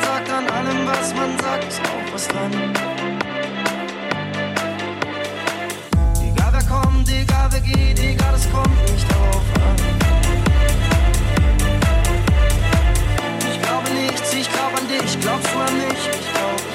man sagt, an allem, was man sagt, ist auch was dran. Egal wer kommt, egal wer geht, egal es kommt nicht darauf an. Ich glaube nichts, ich glaube an dich, glaubst du an mich, ich glaube.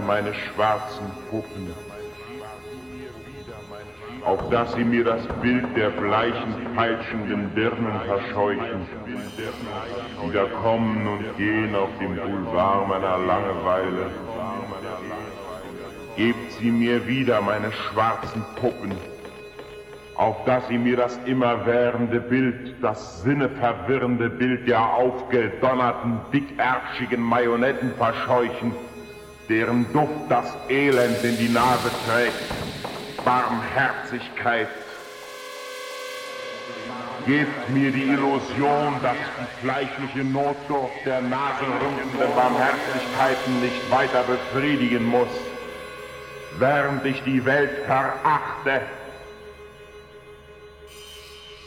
Meine schwarzen Puppen, auf dass sie mir das Bild der bleichen, peitschenden Dirnen verscheuchen, die da kommen und gehen auf dem Boulevard meiner Langeweile. Gebt sie mir wieder, meine schwarzen Puppen, auf dass sie mir das immerwährende Bild, das sinneverwirrende Bild der aufgedonnerten, dickärschigen Marionetten verscheuchen, deren Duft das Elend in die Nase trägt. Barmherzigkeit. Gebt mir die Illusion, dass die fleischliche Notdurft der nasenrümpfenden Barmherzigkeiten nicht weiter befriedigen muss, während ich die Welt verachte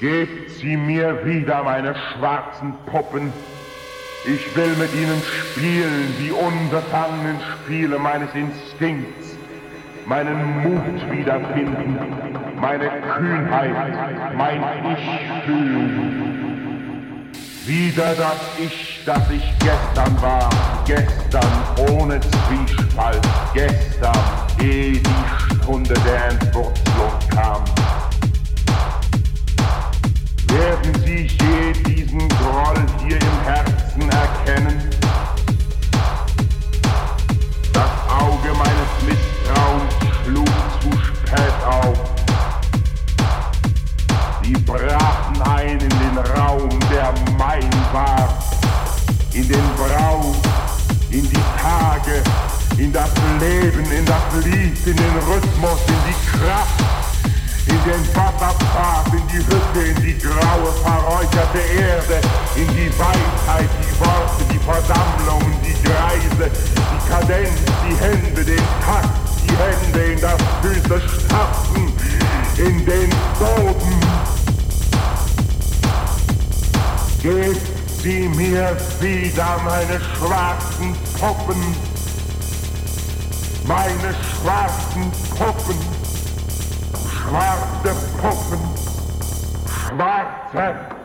Gebt sie mir wieder, meine schwarzen Puppen. Ich will mit ihnen spielen, die unbefangenen Spiele meines Instinkts, meinen Mut wiederfinden, meine Kühnheit, mein Ich fühlen. Wieder das Ich, das ich gestern war, gestern ohne Zwiespalt, gestern, ehe die Stunde der Entwurzelung kam. Werden Sie je diesen Groll hier im Herzen erkennen? Das Auge meines Misstrauens schlug zu spät auf. Sie brachen ein in den Raum, der mein war, in den Brauch, in die Tage, in das Leben, in das Lied, in den Rhythmus, in die Kraft in den Wasserpfad, in die Hütte, in die graue, verräucherte Erde, in die Weisheit, die Worte, die Versammlungen, die Greise, die Kadenz, die Hände, den Takt, die Hände in das Füße stapfen, in den Boden. Gebt sie mir wieder, meine schwarzen Puppen, meine schwarzen Puppen schwarze Puppen, schwarze